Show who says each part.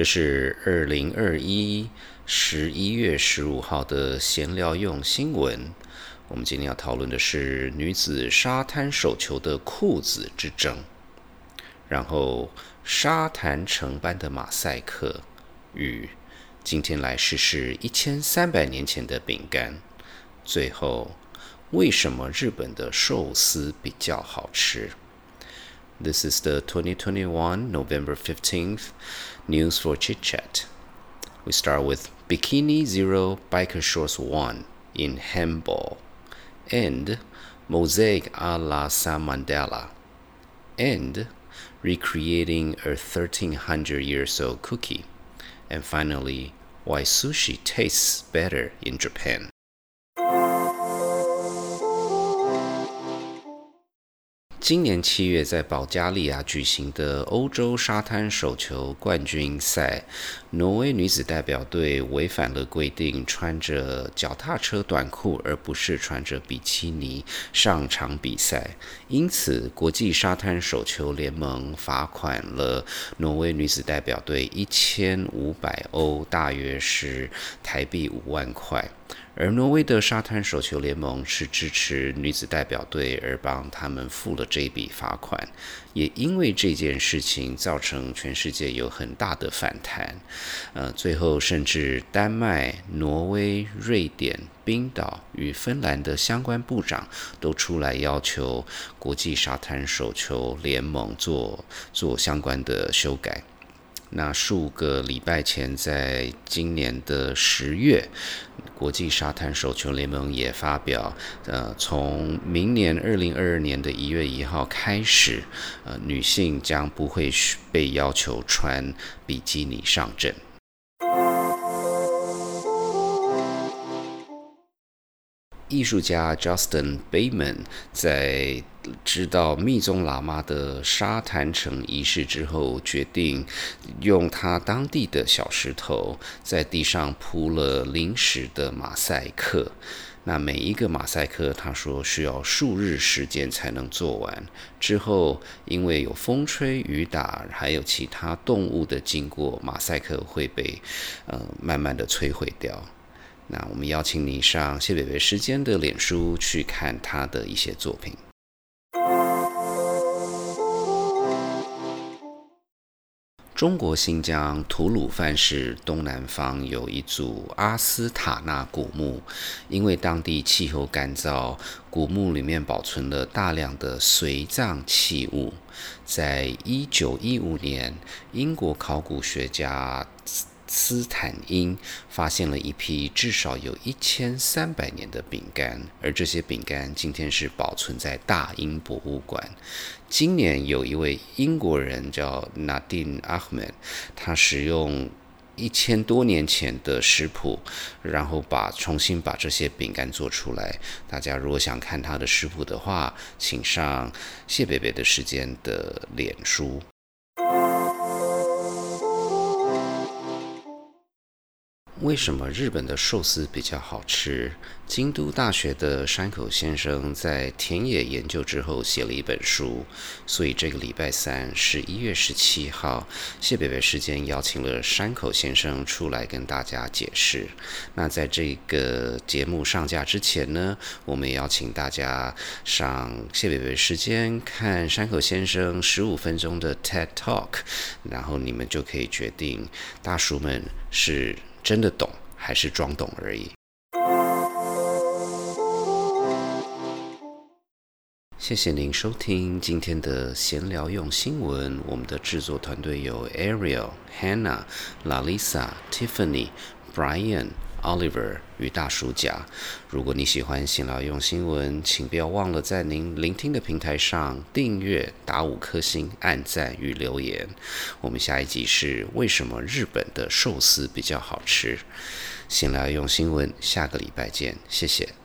Speaker 1: 这是二零二一十一月十五号的闲聊用新闻。我们今天要讨论的是女子沙滩手球的裤子之争，然后沙滩城般的马赛克与今天来试试一千三百年前的饼干，最后为什么日本的寿司比较好吃？This is the 2021 November 15th news for Chit Chat. We start with Bikini Zero Biker Shorts 1 in handball and Mosaic a la San Mandela and recreating a 1300 years old cookie and finally why sushi tastes better in Japan. 今年七月在保加利亚举行的欧洲沙滩手球冠军赛，挪威女子代表队违反了规定，穿着脚踏车短裤而不是穿着比基尼上场比赛，因此国际沙滩手球联盟罚款了挪威女子代表队一千五百欧，大约是台币五万块。而挪威的沙滩手球联盟是支持女子代表队，而帮他们付了这笔罚款。也因为这件事情，造成全世界有很大的反弹。呃，最后甚至丹麦、挪威、瑞典、冰岛与芬兰的相关部长都出来要求国际沙滩手球联盟做做相关的修改。那数个礼拜前，在今年的十月，国际沙滩手球联盟也发表，呃，从明年二零二二年的一月一号开始，呃，女性将不会被要求穿比基尼上阵。艺术家 Justin Bateman 在知道密宗喇嘛的沙坛城仪式之后，决定用他当地的小石头在地上铺了临时的马赛克。那每一个马赛克，他说需要数日时间才能做完。之后，因为有风吹雨打，还有其他动物的经过，马赛克会被呃慢慢的摧毁掉。那我们邀请你上谢北北时间的脸书去看他的一些作品。中国新疆吐鲁番市东南方有一组阿斯塔纳古墓，因为当地气候干燥，古墓里面保存了大量的随葬器物。在一九一五年，英国考古学家。斯坦因发现了一批至少有一千三百年的饼干，而这些饼干今天是保存在大英博物馆。今年有一位英国人叫 Nadine Ahmed，他使用一千多年前的食谱，然后把重新把这些饼干做出来。大家如果想看他的食谱的话，请上谢贝贝的时间的脸书。为什么日本的寿司比较好吃？京都大学的山口先生在田野研究之后写了一本书，所以这个礼拜三，十一月十七号，谢北北时间邀请了山口先生出来跟大家解释。那在这个节目上架之前呢，我们也邀请大家上谢北北时间看山口先生十五分钟的 TED Talk，然后你们就可以决定大叔们是。真的懂还是装懂而已？谢谢您收听今天的闲聊用新闻。我们的制作团队有 Ariel、Hannah、Lalisa、Tiffany、Brian。Oliver 与大叔甲，如果你喜欢醒来用新闻，请不要忘了在您聆听的平台上订阅、打五颗星、按赞与留言。我们下一集是为什么日本的寿司比较好吃？醒来用新闻，下个礼拜见，谢谢。